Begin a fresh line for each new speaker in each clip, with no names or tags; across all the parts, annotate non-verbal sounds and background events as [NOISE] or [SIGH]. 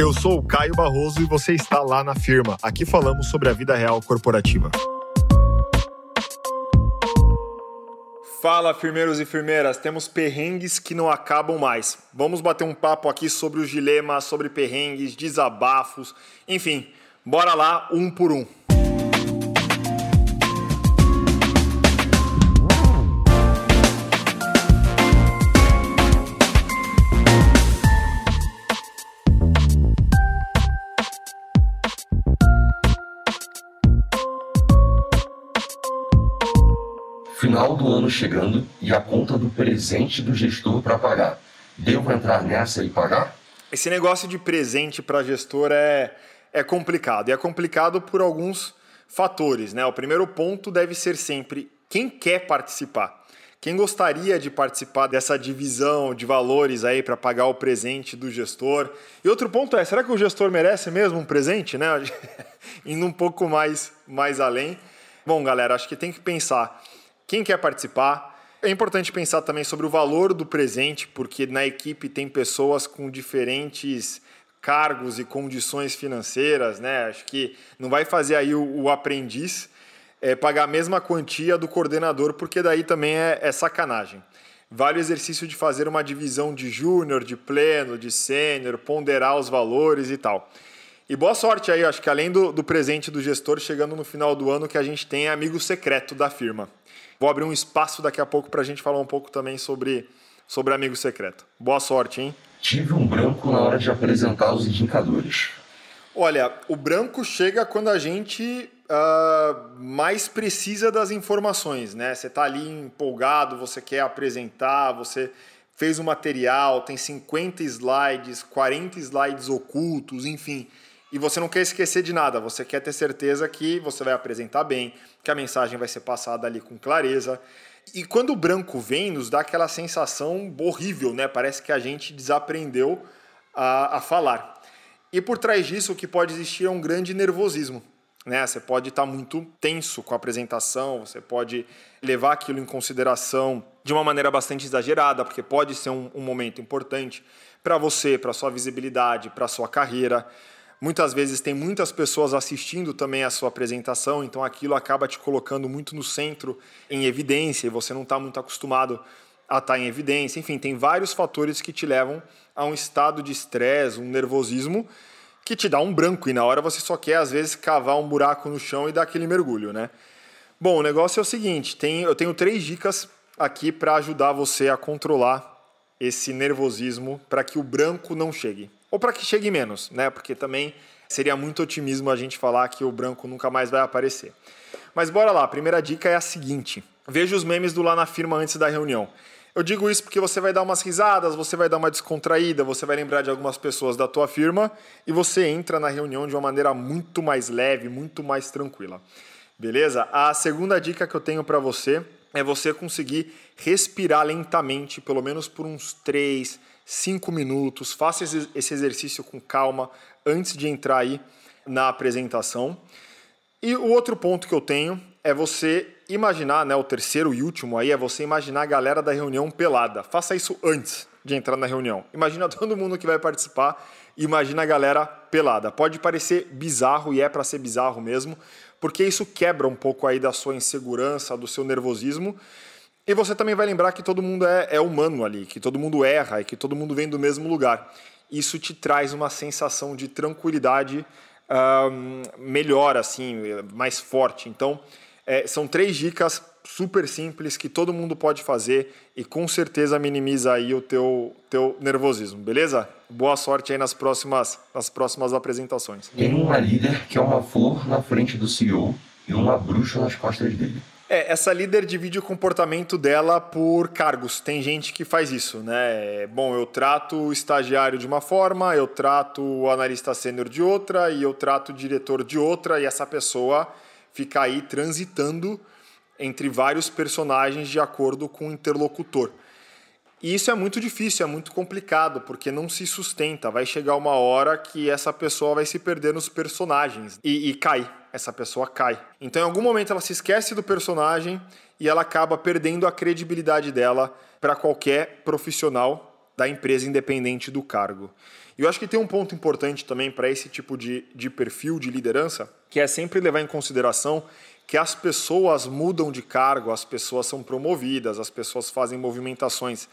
Eu sou o Caio Barroso e você está lá na firma. Aqui falamos sobre a vida real corporativa. Fala, firmeiros e firmeiras. Temos perrengues que não acabam mais. Vamos bater um papo aqui sobre os dilemas, sobre perrengues, desabafos, enfim. Bora lá, um por um.
Final do ano chegando e a conta do presente do gestor para pagar. Devo entrar nessa e pagar?
Esse negócio de presente para gestor é, é complicado. E é complicado por alguns fatores. Né? O primeiro ponto deve ser sempre quem quer participar. Quem gostaria de participar dessa divisão de valores aí para pagar o presente do gestor? E outro ponto é, será que o gestor merece mesmo um presente, né? [LAUGHS] Indo um pouco mais, mais além. Bom, galera, acho que tem que pensar quem quer participar. É importante pensar também sobre o valor do presente, porque na equipe tem pessoas com diferentes cargos e condições financeiras, né? Acho que não vai fazer aí o, o aprendiz é, pagar a mesma quantia do coordenador, porque daí também é, é sacanagem. Vale o exercício de fazer uma divisão de júnior, de pleno, de sênior, ponderar os valores e tal. E boa sorte aí, acho que além do, do presente do gestor, chegando no final do ano, que a gente tem amigo secreto da firma. Vou abrir um espaço daqui a pouco para a gente falar um pouco também sobre, sobre amigo secreto. Boa sorte, hein?
Tive um branco na hora de apresentar os indicadores.
Olha, o branco chega quando a gente uh, mais precisa das informações, né? Você está ali empolgado, você quer apresentar, você fez o um material, tem 50 slides, 40 slides ocultos, enfim e você não quer esquecer de nada, você quer ter certeza que você vai apresentar bem, que a mensagem vai ser passada ali com clareza. E quando o branco vem, nos dá aquela sensação horrível, né? Parece que a gente desaprendeu a, a falar. E por trás disso, o que pode existir é um grande nervosismo. Né? Você pode estar muito tenso com a apresentação, você pode levar aquilo em consideração de uma maneira bastante exagerada, porque pode ser um, um momento importante para você, para sua visibilidade, para sua carreira. Muitas vezes tem muitas pessoas assistindo também a sua apresentação, então aquilo acaba te colocando muito no centro, em evidência, e você não está muito acostumado a estar tá em evidência. Enfim, tem vários fatores que te levam a um estado de estresse, um nervosismo que te dá um branco e na hora você só quer às vezes cavar um buraco no chão e dar aquele mergulho, né? Bom, o negócio é o seguinte, tem, eu tenho três dicas aqui para ajudar você a controlar esse nervosismo para que o branco não chegue ou para que chegue menos, né? Porque também seria muito otimismo a gente falar que o branco nunca mais vai aparecer. Mas bora lá, a primeira dica é a seguinte: veja os memes do lá na firma antes da reunião. Eu digo isso porque você vai dar umas risadas, você vai dar uma descontraída, você vai lembrar de algumas pessoas da tua firma e você entra na reunião de uma maneira muito mais leve, muito mais tranquila. Beleza? A segunda dica que eu tenho para você é você conseguir respirar lentamente, pelo menos por uns 3, cinco minutos, faça esse exercício com calma antes de entrar aí na apresentação. E o outro ponto que eu tenho é você imaginar, né, o terceiro e último aí é você imaginar a galera da reunião pelada. Faça isso antes de entrar na reunião. Imagina [LAUGHS] todo mundo que vai participar, imagina a galera pelada. Pode parecer bizarro e é para ser bizarro mesmo, porque isso quebra um pouco aí da sua insegurança, do seu nervosismo e você também vai lembrar que todo mundo é, é humano ali, que todo mundo erra e que todo mundo vem do mesmo lugar. Isso te traz uma sensação de tranquilidade melhor, assim, mais forte. Então, é, são três dicas super simples que todo mundo pode fazer e com certeza minimiza aí o teu, teu nervosismo, beleza? Boa sorte aí nas próximas, nas próximas apresentações.
Tem uma líder que é uma flor na frente do CEO e uma bruxa nas costas dele.
É, essa líder divide o comportamento dela por cargos. Tem gente que faz isso, né? Bom, eu trato o estagiário de uma forma, eu trato o analista sênior de outra e eu trato o diretor de outra, e essa pessoa fica aí transitando entre vários personagens de acordo com o interlocutor. E isso é muito difícil, é muito complicado, porque não se sustenta. Vai chegar uma hora que essa pessoa vai se perder nos personagens e, e cai. Essa pessoa cai. Então, em algum momento, ela se esquece do personagem e ela acaba perdendo a credibilidade dela para qualquer profissional da empresa independente do cargo. E eu acho que tem um ponto importante também para esse tipo de, de perfil de liderança, que é sempre levar em consideração que as pessoas mudam de cargo, as pessoas são promovidas, as pessoas fazem movimentações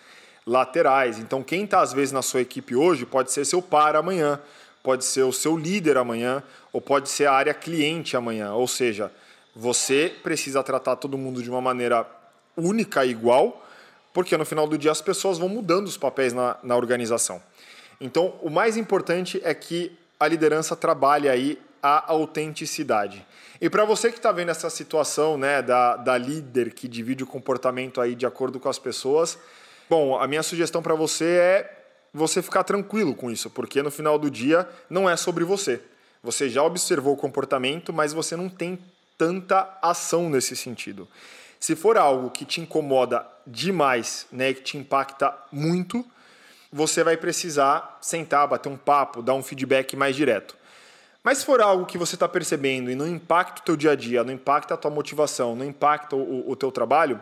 laterais. Então, quem está às vezes na sua equipe hoje pode ser seu par amanhã, pode ser o seu líder amanhã, ou pode ser a área cliente amanhã. Ou seja, você precisa tratar todo mundo de uma maneira única e igual, porque no final do dia as pessoas vão mudando os papéis na, na organização. Então, o mais importante é que a liderança trabalhe aí a autenticidade. E para você que está vendo essa situação né, da, da líder que divide o comportamento aí de acordo com as pessoas, bom, a minha sugestão para você é você ficar tranquilo com isso, porque no final do dia não é sobre você. Você já observou o comportamento, mas você não tem tanta ação nesse sentido. Se for algo que te incomoda demais, né, que te impacta muito, você vai precisar sentar, bater um papo, dar um feedback mais direto. Mas se for algo que você está percebendo e não impacta o teu dia a dia, não impacta a tua motivação, não impacta o, o teu trabalho,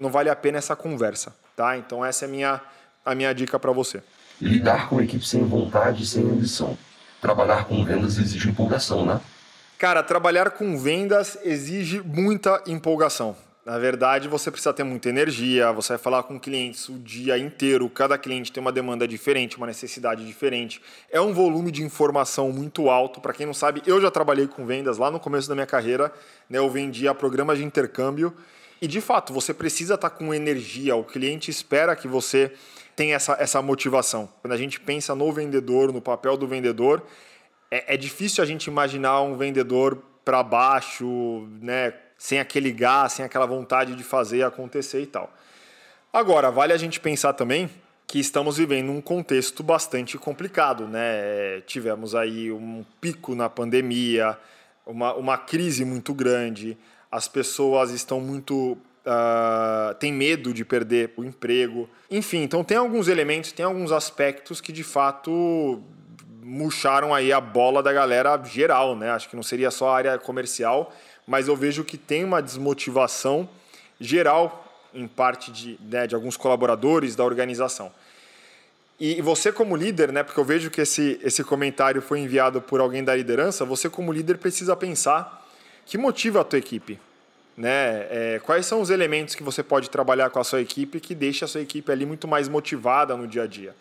não vale a pena essa conversa, tá? Então essa é a minha, a minha dica para você.
Lidar com equipe sem vontade e sem ambição. Trabalhar com vendas exige empolgação, né?
Cara, trabalhar com vendas exige muita empolgação. Na verdade, você precisa ter muita energia, você vai falar com clientes o dia inteiro, cada cliente tem uma demanda diferente, uma necessidade diferente. É um volume de informação muito alto. Para quem não sabe, eu já trabalhei com vendas lá no começo da minha carreira, né? eu vendia programas de intercâmbio e de fato você precisa estar tá com energia, o cliente espera que você tenha essa, essa motivação. Quando a gente pensa no vendedor, no papel do vendedor, é, é difícil a gente imaginar um vendedor para baixo, né? sem aquele gás, sem aquela vontade de fazer acontecer e tal. Agora, vale a gente pensar também que estamos vivendo um contexto bastante complicado, né? Tivemos aí um pico na pandemia, uma, uma crise muito grande, as pessoas estão muito. Uh, têm medo de perder o emprego. Enfim, então tem alguns elementos, tem alguns aspectos que de fato murcharam aí a bola da galera geral, né? Acho que não seria só a área comercial, mas eu vejo que tem uma desmotivação geral em parte de, né, de alguns colaboradores da organização. E você como líder, né, porque eu vejo que esse, esse comentário foi enviado por alguém da liderança, você como líder precisa pensar que motiva a tua equipe. Né? É, quais são os elementos que você pode trabalhar com a sua equipe que deixa a sua equipe ali muito mais motivada no dia a dia.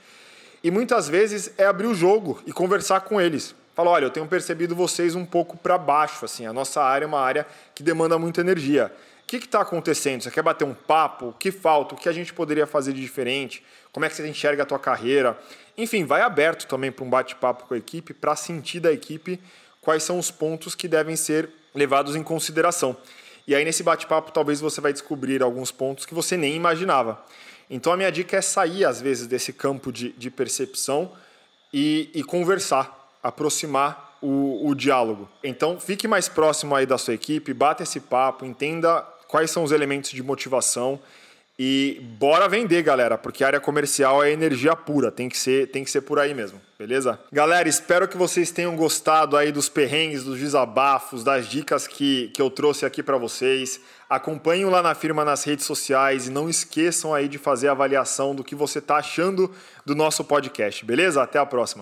E muitas vezes é abrir o jogo e conversar com eles. Fala, olha, eu tenho percebido vocês um pouco para baixo, assim, a nossa área é uma área que demanda muita energia. O que está acontecendo? Você quer bater um papo? O que falta? O que a gente poderia fazer de diferente? Como é que você enxerga a tua carreira? Enfim, vai aberto também para um bate-papo com a equipe, para sentir da equipe quais são os pontos que devem ser levados em consideração. E aí, nesse bate-papo, talvez você vai descobrir alguns pontos que você nem imaginava. Então, a minha dica é sair, às vezes, desse campo de, de percepção e, e conversar aproximar o, o diálogo. Então, fique mais próximo aí da sua equipe, bata esse papo, entenda quais são os elementos de motivação e bora vender, galera, porque área comercial é energia pura, tem que ser, tem que ser por aí mesmo, beleza? Galera, espero que vocês tenham gostado aí dos perrengues, dos desabafos, das dicas que, que eu trouxe aqui para vocês. Acompanhem lá na firma nas redes sociais e não esqueçam aí de fazer a avaliação do que você está achando do nosso podcast, beleza? Até a próxima.